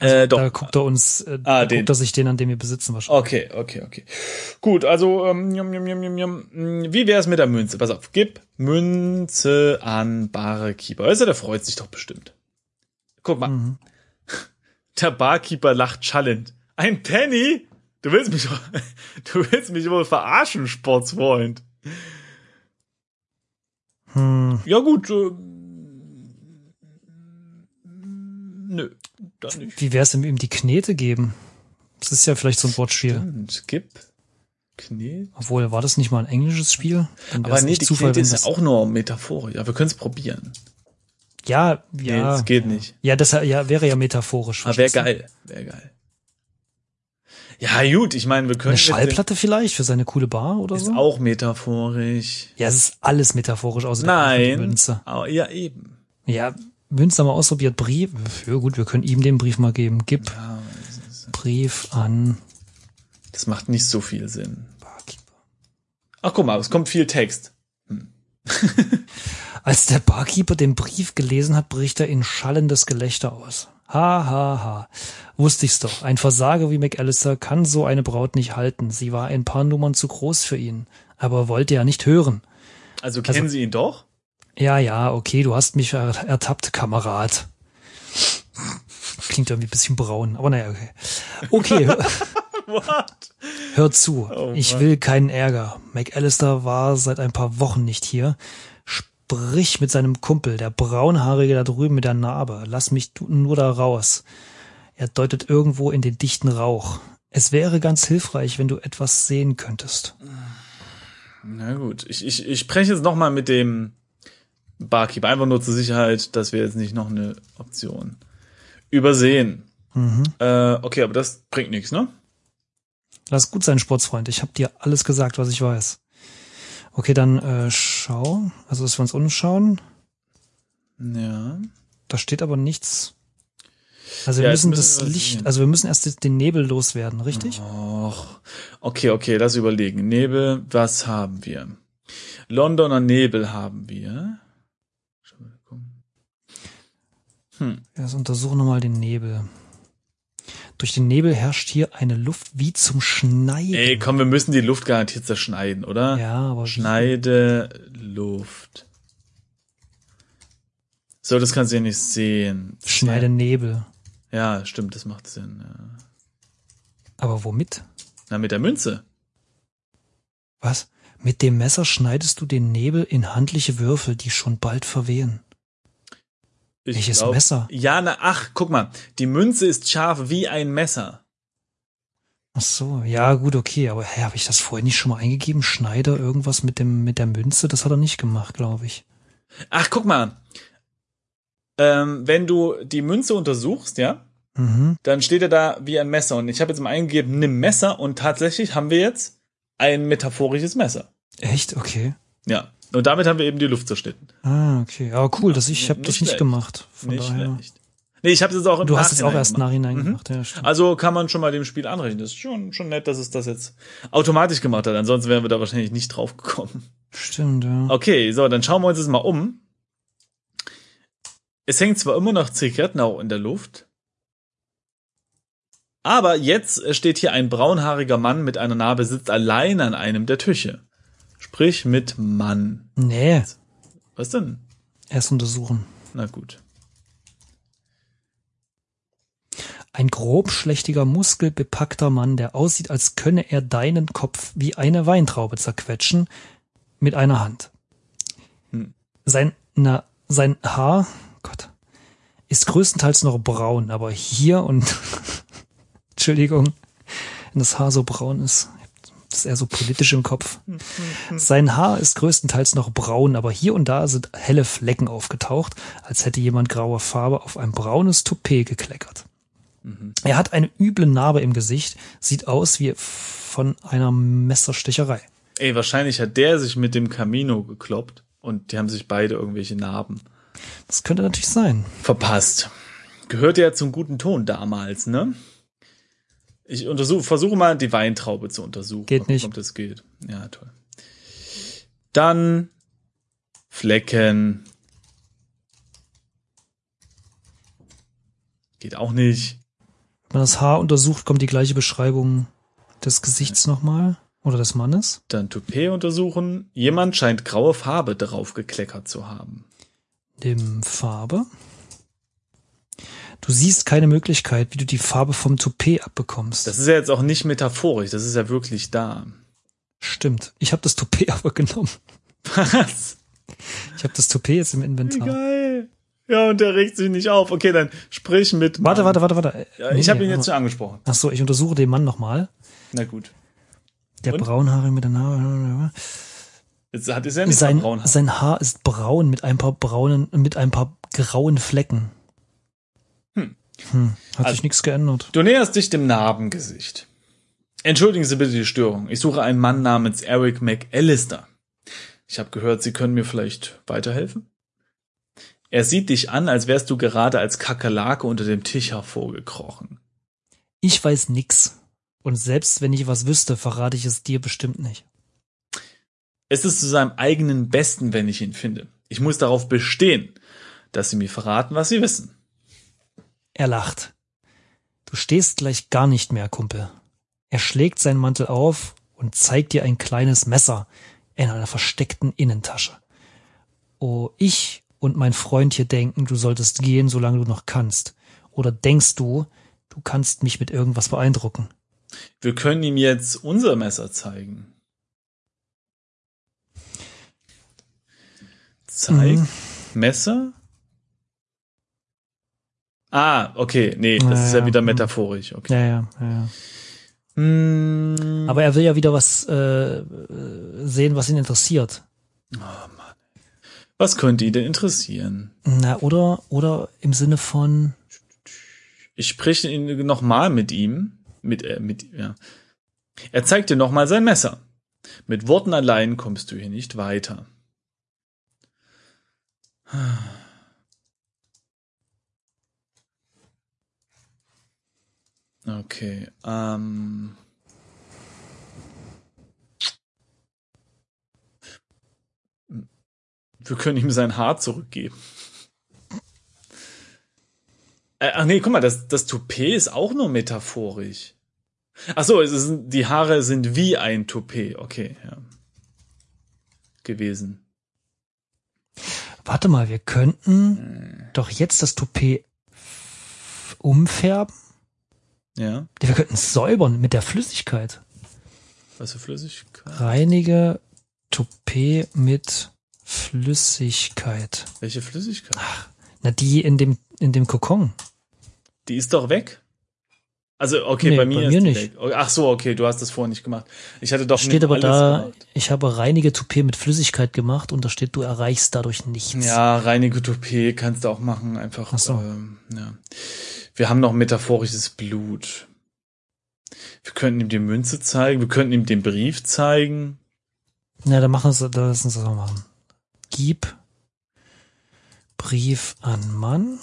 Äh, doch. Da guckt er uns, äh, Ah, guckt er sich den an, den wir besitzen wahrscheinlich. Okay, okay, okay. Gut, also, ähm, jum, jum, jum, jum, jum. Mm, wie wär's mit der Münze? Pass auf, gib Münze an Barkeeper. Also, der freut sich doch bestimmt. Guck mal, Mhm. <laughs> der Barkeeper lacht schallend. Ein Penny? Du willst mich, <laughs> du willst mich wohl verarschen, Sportsfreund. Hm. Ja gut, äh, nö, dann nicht. Wie wär's, wenn wir ihm die Knete geben? Das ist ja vielleicht so ein Wortspiel. Und gib Knie. Obwohl, war das nicht mal ein englisches Spiel? Aber nee, nicht die Zufall, Knete ist ja auch nur Metaphorisch. Ja, wir können es probieren. Ja, Nee, ja. das geht nicht. Ja, das ja, wäre ja metaphorisch. Aber wäre geil. Wäre geil. Ja, gut, ich meine, wir können Eine Schallplatte vielleicht für seine coole Bar oder ist so? auch metaphorisch. Ja, es ist alles metaphorisch außer Nein. Münze. Aber ja, eben. Ja, Münze haben wir ausprobiert. Brief. Ja gut, wir können ihm den Brief mal geben. Gib Ja, ist- Brief an das macht nicht so viel Sinn. Barkeeper. Ach, guck mal, es kommt viel Text. <laughs> Als der Barkeeper den Brief gelesen hat, bricht er in schallendes Gelächter aus. Ha, ha, ha. Wusste ich's doch. Ein Versager wie McAllister kann so eine Braut nicht halten. Sie war ein paar Nummern zu groß für ihn. Aber wollte ja nicht hören. Also kennen Sie ihn doch? Ja, ja, okay, du hast mich er ertappt, Kamerad. Klingt irgendwie ein bisschen braun, aber naja, okay. Okay, <laughs> What? hör zu. Oh ich will keinen Ärger. McAllister war seit ein paar Wochen nicht hier. Sprich mit seinem Kumpel, der Braunhaarige da drüben mit der Narbe. Lass mich nur da raus. Er deutet irgendwo in den dichten Rauch. Es wäre ganz hilfreich, wenn du etwas sehen könntest. Na gut, ich, ich, ich spreche jetzt nochmal mit dem Barkeeper, einfach nur zur Sicherheit, dass wir jetzt nicht noch eine Option übersehen. Mhm. Äh, okay, aber das bringt nichts, ne? Lass gut sein, Sportsfreund. Ich habe dir alles gesagt, was ich weiß. Okay, dann äh, schau. Also, dass wir uns umschauen. Ja. Da steht aber nichts. Also wir Ja, jetzt müssen müssen das wir Licht, sehen. also wir müssen erst den Nebel loswerden, richtig? Och. Okay, okay, lass überlegen. Nebel, was haben wir? Londoner Nebel haben wir. Hm. Jetzt untersuchen wir mal den Nebel. Durch den Nebel herrscht hier eine Luft wie zum Schneiden. Ey, komm, wir müssen die Luft garantiert zerschneiden, oder? ja, aber wie? Schneide Luft. So, das kannst du ja nicht sehen. Schneide Nebel. Ja, stimmt, das macht Sinn. Ja. Aber womit? Na, mit der Münze. Was? Mit dem Messer schneidest du den Nebel in handliche Würfel, die schon bald verwehen. Ich Welches glaub- Messer? Ja, na, ach, guck mal. Die Münze ist scharf wie ein Messer. Ach so, ja, gut, okay, aber hä, habe ich das vorher nicht schon mal eingegeben? Schneider irgendwas mit dem mit der Münze, das hat er nicht gemacht, glaube ich. Ach, guck mal. Ähm, wenn du die Münze untersuchst, ja, Mhm. dann steht er da wie ein Messer. Und ich habe jetzt mal eingegeben, nimm Messer und tatsächlich haben wir jetzt ein metaphorisches Messer. Echt? Okay. Ja. Und damit haben wir eben die Luft zerschnitten. Ah, okay. Aber cool, dass ich, ich habe das nicht schlecht. gemacht. Von Nicht daher. schlecht. Nee, ich habe es jetzt auch im Du hast es auch Nachhinein erst gemacht. nachhinein Mhm. gemacht, ja, stimmt. Also kann man schon mal dem Spiel anrechnen. Das ist schon, schon nett, dass es das jetzt automatisch gemacht hat. Ansonsten wären wir da wahrscheinlich nicht drauf gekommen. Stimmt, ja. Okay, so, dann schauen wir uns das mal um. Es hängt zwar immer noch Zigarettenrauch in der Luft, aber jetzt steht hier ein braunhaariger Mann mit einer Narbe, sitzt allein an einem der Tische. Sprich mit Mann. Nee, Was denn? erst untersuchen. Na gut. Ein grobschlächtiger, muskelbepackter Mann, der aussieht, als könne er deinen Kopf wie eine Weintraube zerquetschen mit einer Hand. Hm. Sein, na, sein Haar, Gott, ist größtenteils noch braun, aber hier und, <laughs> Entschuldigung, wenn das Haar so braun ist, das ist eher so politisch im Kopf. Sein Haar ist größtenteils noch braun, aber hier und da sind helle Flecken aufgetaucht, als hätte jemand graue Farbe auf ein braunes Toupet gekleckert. Er hat eine üble Narbe im Gesicht, sieht aus wie von einer Messerstecherei. Ey, wahrscheinlich hat der sich mit dem Camino gekloppt und die haben sich beide irgendwelche Narben Das könnte natürlich sein. verpasst. Gehört ja zum guten Ton damals, ne? Ich untersuche, versuche mal die Weintraube zu untersuchen. Geht nicht. Ob das geht. Ja, toll. Dann Flecken. Geht auch nicht. Wenn man das Haar untersucht, kommt die gleiche Beschreibung des Gesichts nochmal oder des Mannes. Dann Toupet untersuchen. Jemand scheint graue Farbe darauf gekleckert zu haben. Dem Farbe. Du siehst keine Möglichkeit, wie du die Farbe vom Toupet abbekommst. Das ist ja jetzt auch nicht metaphorisch, das ist ja wirklich da. Stimmt. Ich habe das Toupet <laughs> aber genommen. Was? Ich habe das Toupet jetzt im Inventar. geil. Ja, und der regt sich nicht auf. Okay, dann sprich mit. Warte, warte, warte, warte. Ja, ich habe ihn Nee, jetzt schon angesprochen. Ach so, ich untersuche den Mann nochmal. Na gut. Der Und? braunhaarige mit der Narbe. Jetzt hat es ja nicht Sein, braun. Haar. sein Haar ist braun mit ein paar braunen, mit ein paar grauen Flecken. Hm. Hat Also- sich nichts geändert. Du näherst dich dem Narbengesicht. Entschuldigen Sie bitte die Störung. Ich suche einen Mann namens Eric McAllister. Ich habe gehört, Sie können mir vielleicht weiterhelfen? Er sieht dich an, als wärst du gerade als Kakerlake unter dem Tisch hervorgekrochen. Ich weiß nix. Und selbst wenn ich was wüsste, verrate ich es dir bestimmt nicht. Es ist zu seinem eigenen Besten, wenn ich ihn finde. Ich muss darauf bestehen, dass sie mir verraten, was sie wissen. Er lacht. Du stehst gleich gar nicht mehr, Kumpel. Er schlägt seinen Mantel auf und zeigt dir ein kleines Messer in einer versteckten Innentasche. Oh, ich und mein Freund hier denken, du solltest gehen, solange du noch kannst. Oder denkst du, du kannst mich mit irgendwas beeindrucken? Wir können ihm jetzt unser Messer zeigen. Zeig mhm. Messer? Ah, okay, nee, das ja, ist ja wieder metaphorisch. Okay. Ja, ja, ja. Mm. Aber er will ja wieder was äh, sehen, was ihn interessiert. Oh Mann. Was könnte ihn denn interessieren? Na, oder, oder im Sinne von. Ich spreche ihn nochmal mit ihm. Mit, äh, mit, ja. Er zeigt dir nochmal sein Messer. Mit Worten allein kommst du hier nicht weiter. Okay. Ähm. Wir können ihm sein Haar zurückgeben. Äh, ach nee, guck mal, das, das Toupet ist auch nur metaphorisch. Ach so, es ist, die Haare sind wie ein Toupet. Okay, ja. Gewesen. Warte mal, wir könnten hm. doch jetzt das Toupet umfärben ja. Wir könnten säubern mit der Flüssigkeit. Was für Flüssigkeit? Reinige Toupet mit Flüssigkeit. Welche Flüssigkeit? Ach, na, die in dem, in dem Kokon. Die ist doch weg. Also, okay, nee, bei mir, bei mir ist nicht. Weg. Ach so, okay, du hast das vorher nicht gemacht. Ich hatte doch steht aber da, gemacht. ich habe reinige Toupet mit Flüssigkeit gemacht und da steht, du erreichst dadurch nichts. Ja, reinige Toupet kannst du auch machen, einfach. Ach so. Ähm, ja. Wir haben noch metaphorisches Blut. Wir könnten ihm die Münze zeigen, wir könnten ihm den Brief zeigen. Ja, dann machen wir da lassen wir das auch machen. Gib Brief an Mann.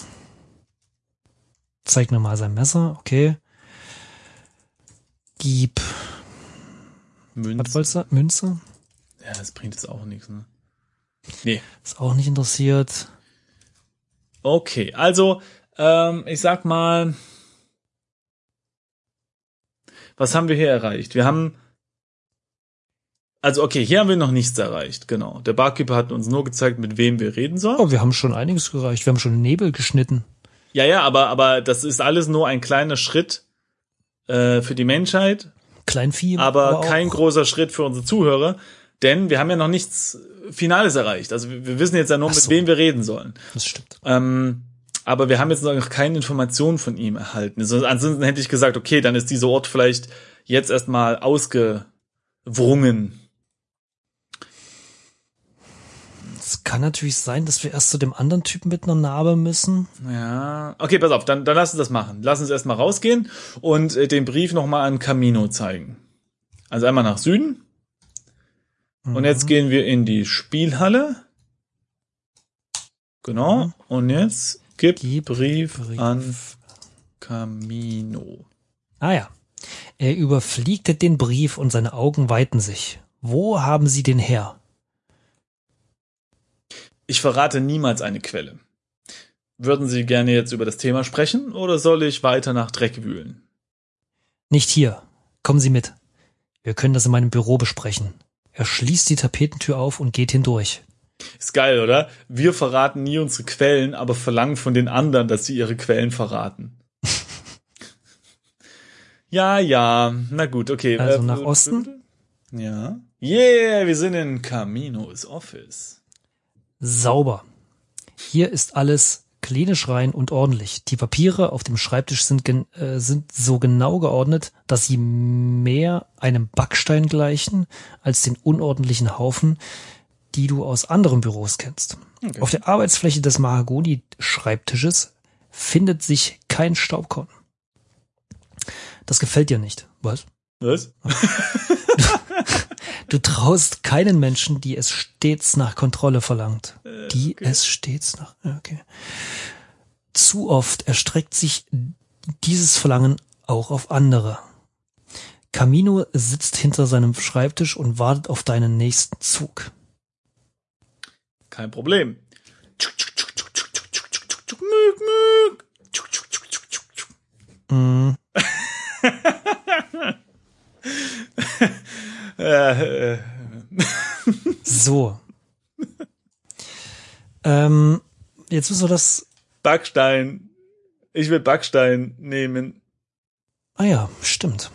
Zeig mir mal sein Messer, okay. Gib Münze. Was wolltest du? Münze? Ja, das bringt jetzt auch nichts, ne? Nee. Ist auch nicht interessiert. Okay, also ähm, ich sag mal, was haben wir hier erreicht? Wir haben, also okay, hier haben wir noch nichts erreicht, genau. Der Barkeeper hat uns nur gezeigt, mit wem wir reden sollen. Oh, wir haben schon einiges erreicht. Wir haben schon Nebel geschnitten. Ja, ja, aber, aber das ist alles nur ein kleiner Schritt äh, für die Menschheit. Kleinvieh. Aber, aber kein großer Schritt für unsere Zuhörer. Denn wir haben ja noch nichts Finales erreicht. Also wir, wir wissen jetzt ja nur, so. mit wem wir reden sollen. Das stimmt. Ähm, aber wir haben jetzt noch keine Informationen von ihm erhalten. Also ansonsten hätte ich gesagt, okay, dann ist dieser Ort vielleicht jetzt erstmal ausgewrungen. Es kann natürlich sein, dass wir erst zu dem anderen Typen mit einer Narbe müssen. Ja, okay, pass auf, dann, dann lass uns das machen. Lass uns erstmal rausgehen und äh, den Brief nochmal an Camino zeigen. Also einmal nach Süden. Mhm. Und jetzt gehen wir in die Spielhalle. Genau. Mhm. Und jetzt Gib, Gib Brief, Brief an Camino. Ah ja. Er überfliegte den Brief und seine Augen weiten sich. Wo haben Sie den her? Ich verrate niemals eine Quelle. Würden Sie gerne jetzt über das Thema sprechen oder soll ich weiter nach Dreck wühlen? Nicht hier. Kommen Sie mit. Wir können das in meinem Büro besprechen. Er schließt die Tapetentür auf und geht hindurch. Ist geil, oder? Wir verraten nie unsere Quellen, aber verlangen von den anderen, dass sie ihre Quellen verraten. <laughs> ja, ja. Na gut, okay. Also äh, nach Osten? Ja. Yeah, wir sind in Caminos Office. Sauber. Hier ist alles klinisch rein und ordentlich. Die Papiere auf dem Schreibtisch sind, äh, sind so genau geordnet, dass sie mehr einem Backstein gleichen als den unordentlichen Haufen, die du aus anderen Büros kennst. Okay. Auf der Arbeitsfläche des Mahagoni-Schreibtisches findet sich kein Staubkorn. Das gefällt dir nicht. Was? Was? <laughs> Du, traust keinen Menschen, die es stets nach Kontrolle verlangt. Äh, die okay. es stets nach. Okay. Zu oft erstreckt sich dieses Verlangen auch auf andere. Camino sitzt hinter seinem Schreibtisch und wartet auf deinen nächsten Zug. Kein Problem. Mm, so. ähm, jetzt müssen wir das. Backstein. Ich will Backstein nehmen. Ah ja, stimmt.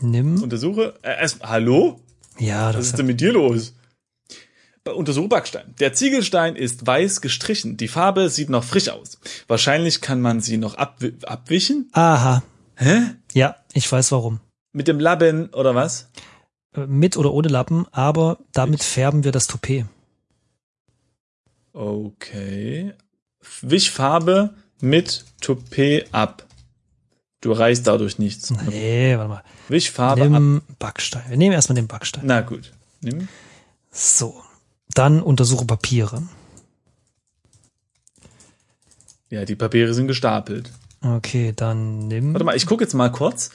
Nimm. Untersuche. Äh, erst, hallo? Ja, Was das ist denn mit dir los? Untersuche Backstein. Der Ziegelstein ist weiß gestrichen. Die Farbe sieht noch frisch aus. Wahrscheinlich kann man sie noch abwi abwischen. Aha. Hä? Ja, ich weiß warum. Mit dem Lappen oder was? Äh, Mit oder ohne Lappen, aber damit färben wir das Toupet. Okay. Wischfarbe mit Toupet ab. Du reißt dadurch nichts. Nee, warte mal. Wischfarbe ab. Nimm Backstein. Wir nehmen erstmal den Backstein. Na gut. Nimm. So. Dann untersuche Papiere. Ja, die Papiere sind gestapelt. Okay, dann nimm. Warte mal, ich gucke jetzt mal kurz.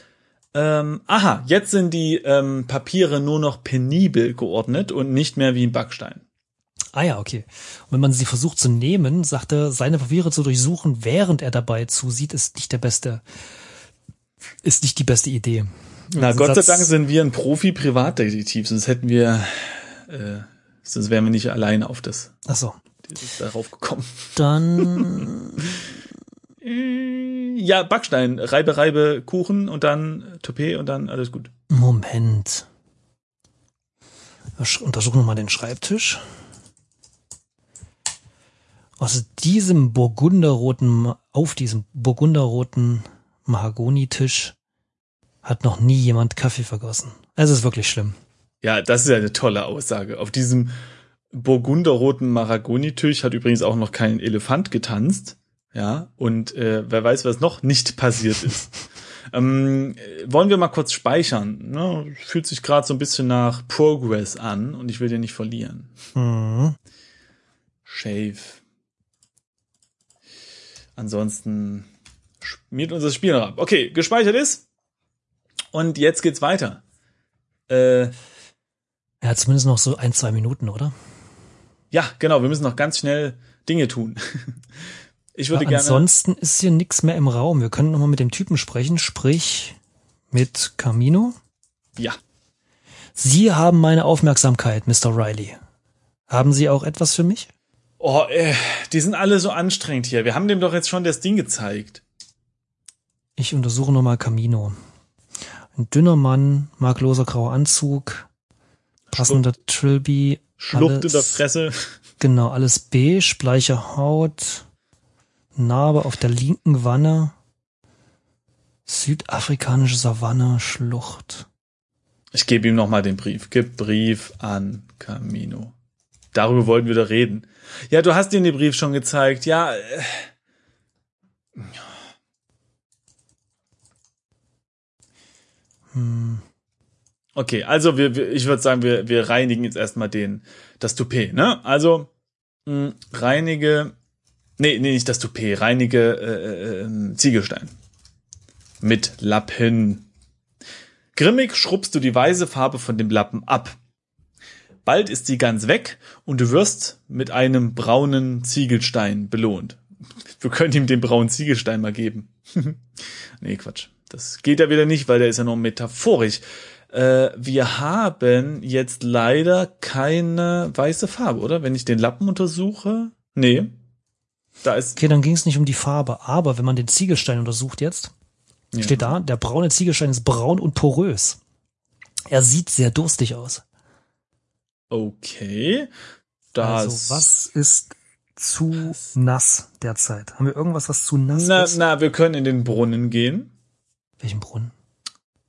Ähm, aha, jetzt sind die ähm, Papiere nur noch penibel geordnet und nicht mehr wie ein Backstein. Ah ja, okay. Und wenn man sie versucht zu nehmen, sagt er, seine Papiere zu durchsuchen, während er dabei zusieht, ist nicht der beste, ist nicht die beste Idee. Na, Gott sei Satz- Dank sind wir ein Profi-Privatdetektiv, sonst hätten wir, äh, sonst wären wir nicht allein auf das, Ach so. darauf gekommen. Dann, <laughs> Ja, Backstein, Reibe, Reibe, Kuchen und dann Toupet und dann alles gut. Moment. Untersuchen nochmal den Schreibtisch. Aus diesem burgunderroten, auf diesem burgunderroten Mahagonitisch hat noch nie jemand Kaffee vergossen. Es ist wirklich schlimm. Ja, das ist ja eine tolle Aussage. Auf diesem burgunderroten Maragoni-Tisch hat übrigens auch noch kein Elefant getanzt. Ja, und äh, wer weiß, was noch nicht passiert ist. <laughs> ähm, äh, wollen wir mal kurz speichern? Ne? Fühlt sich gerade so ein bisschen nach Progress an und ich will den nicht verlieren. Mhm. Shave. Ansonsten schmiert unser Spiel noch ab. Okay, gespeichert ist. Und jetzt geht's weiter. Äh, Er hat zumindest noch so ein, zwei Minuten, oder? Ja, genau, wir müssen noch ganz schnell Dinge tun. <laughs> Ich würde Ja, gerne. ansonsten ist hier nichts mehr im Raum. Wir können nochmal mit dem Typen sprechen, sprich mit Camino. Ja. Sie haben meine Aufmerksamkeit, Mr. Riley. Haben Sie auch etwas für mich? Oh, äh, die sind alle so anstrengend hier. Wir haben dem doch jetzt schon das Ding gezeigt. Ich untersuche nochmal Camino. Ein dünner Mann, markloser grauer Anzug, passender Trilby. Schlucht in der alles- Fresse. Genau, alles beige, bleiche Haut, Narbe auf der linken Wanne, südafrikanische Savanne, Schlucht. Ich gebe ihm noch mal den Brief. Gib Brief an Camino. Darüber wollten wir doch reden. Ja, du hast ihm den Brief schon gezeigt. Ja. Äh, Hm. Okay, also wir, wir ich würde sagen, wir, wir reinigen jetzt erstmal den das Toupet, ne? Also mh, reinige Nee, nee, nicht das Toupet, reinige äh, äh, Ziegelstein. Mit Lappen. Grimmig schrubbst du die weiße Farbe von dem Lappen ab. Bald ist sie ganz weg und du wirst mit einem braunen Ziegelstein belohnt. <laughs> Wir können ihm den braunen Ziegelstein mal geben. <laughs> nee, Quatsch. Das geht ja wieder nicht, weil der ist ja nur metaphorisch. Äh, wir haben jetzt leider keine weiße Farbe, oder? Wenn ich den Lappen untersuche. Nee. Da ist. Okay, dann ging es nicht um die Farbe, aber wenn man den Ziegelstein untersucht jetzt, Ja. steht da, der braune Ziegelstein ist braun und porös. Er sieht sehr durstig aus. Okay. Das. Also was ist zu nass derzeit? Haben wir irgendwas, was zu nass na, ist? na, wir können in den Brunnen gehen. Welchen Brunnen?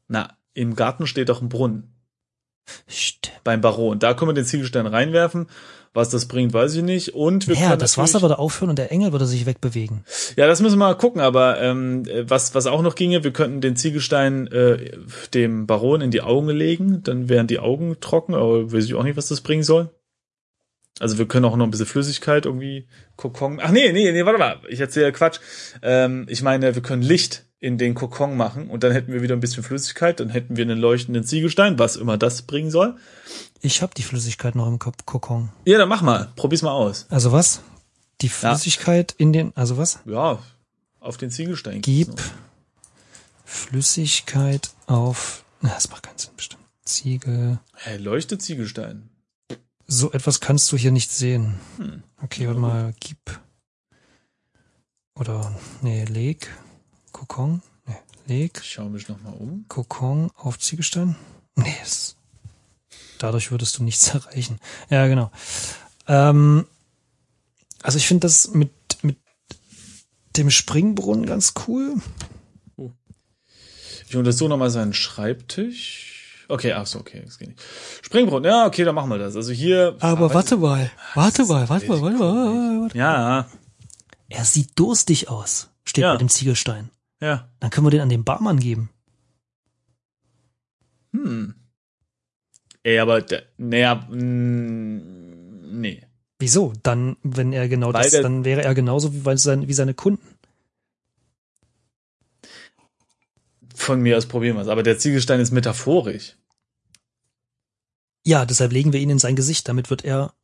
Na, im Garten steht doch ein Brunnen. Stimmt. Beim Baron. Da können wir den Ziegelstein reinwerfen. Was das bringt, weiß ich nicht. Und wir Ja, können das Wasser würde aufhören und der Engel würde sich wegbewegen. Ja, das müssen wir mal gucken, aber ähm, was, was auch noch ginge, wir könnten den Ziegelstein äh, dem Baron in die Augen legen, dann wären die Augen trocken, aber weiß ich auch nicht, was das bringen soll. Also wir können auch noch ein bisschen Flüssigkeit irgendwie kokon. Ach nee, nee, nee, warte mal, ich erzähle Quatsch. Ähm, ich meine, wir können Licht in den Kokon machen und dann hätten wir wieder ein bisschen Flüssigkeit, dann hätten wir einen leuchtenden Ziegelstein, was immer das bringen soll. Ich habe die Flüssigkeit noch im Kop- Kokon. Ja, dann mach mal, probier's mal aus. Also was? Die Flüssigkeit in den, also was? Ja, auf den Ziegelstein. Gib. Flüssigkeit auf, na, das macht keinen Sinn bestimmt. Ziegel. Hä, leuchtet Ziegelstein. So etwas kannst du hier nicht sehen. Hm. Okay, warte mal, gib. Oder, nee, leg. Kokon. Nee, leg. Ich schaue mich nochmal um. Kokon auf Ziegelstein? Nee, es, dadurch würdest du nichts <laughs> erreichen. Ja, genau. Ähm, also ich finde das mit, mit dem Springbrunnen ganz cool. Ich untersuche nochmal seinen Schreibtisch. Okay, ach so, okay, das geht nicht. Springbrunnen, ja, okay, dann machen wir das. Also hier. Aber warte mal, warte mal, warte mal, warte mal, warte mal. Ja, Er sieht durstig aus, steht Ja. bei dem Ziegelstein. Ja. Dann können wir den an den Barmann geben. Hm. Ey, aber der, naja, mm, nee. Wieso? Dann, wenn er genau Weil das, der- dann wäre er genauso wie, sein, wie seine Kunden. Von mir aus probieren wir es. Aber der Ziegelstein ist metaphorisch. Ja, deshalb legen wir ihn in sein Gesicht, damit wird er,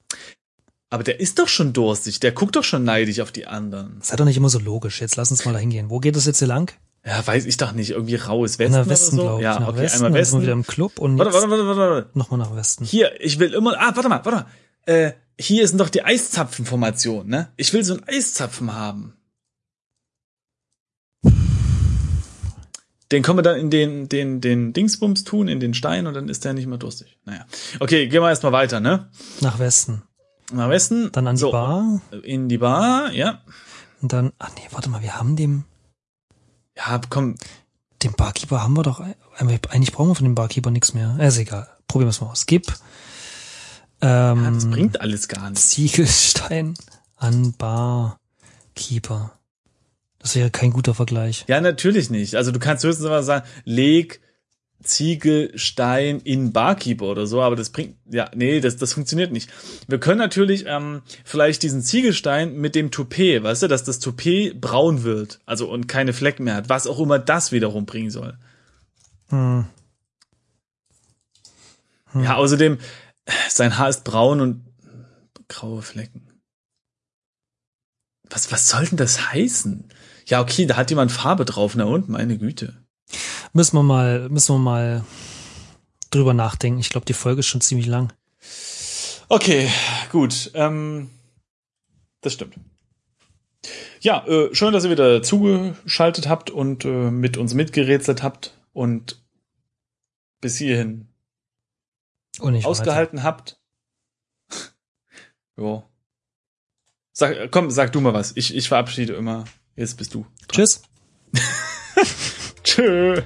Aber der ist doch schon durstig. Der guckt doch schon neidisch auf die anderen. sei doch nicht immer so logisch. Jetzt lass uns mal da hingehen. Wo geht es jetzt hier lang? Ja, weiß ich doch nicht. Irgendwie raus. Westen nach Westen, oder so? glaube ich. Ja, nach okay, Westen, einmal dann sind wir Westen. wieder im Club und Warte, warte, warte, warte, warte. nochmal nach Westen. Hier, ich will immer. Ah, warte mal, warte mal. Äh, hier sind doch die Eiszapfenformation, ne? Ich will so einen Eiszapfen haben. Den können wir dann in den, den, den Dingsbums tun, in den Stein und dann ist der nicht mehr durstig. Naja. Okay, gehen wir erstmal weiter, ne? Nach Westen. Nach Westen. Dann an die So, Bar. In die Bar, ja. Und dann, ach nee, warte mal, wir haben dem, Ja, komm. dem Barkeeper haben wir doch, eigentlich brauchen wir von dem Barkeeper nichts mehr. Ist egal. Probieren wir es mal aus. Gib, ähm, Ja, das bringt alles gar nichts. Ziegelstein an Barkeeper. Das wäre kein guter Vergleich. Ja, natürlich nicht. Also du kannst höchstens mal sagen, leg Ziegelstein in Barkeeper oder so, aber das bringt, ja, nee, das, das funktioniert nicht. Wir können natürlich ähm, vielleicht diesen Ziegelstein mit dem Toupet, weißt du, dass das Toupet braun wird, also und keine Flecken mehr hat, was auch immer das wiederum bringen soll. Hm. Ja, außerdem, sein Haar ist braun und graue Flecken. Was, was soll denn das heißen? Ja, okay, da hat jemand Farbe drauf, na und, meine Güte. Müssen wir mal, müssen wir mal drüber nachdenken. Ich glaube, die Folge ist schon ziemlich lang. Okay, gut. Ähm, das stimmt. Ja, äh, schön, dass ihr wieder zugeschaltet habt und äh, mit uns mitgerätselt habt und bis hierhin Und ausgehalten habt. <laughs> jo. Sag, komm, sag du mal was. Ich, ich verabschiede immer. Jetzt bist du. Weiter. Tschüss. <laughs> Tschö.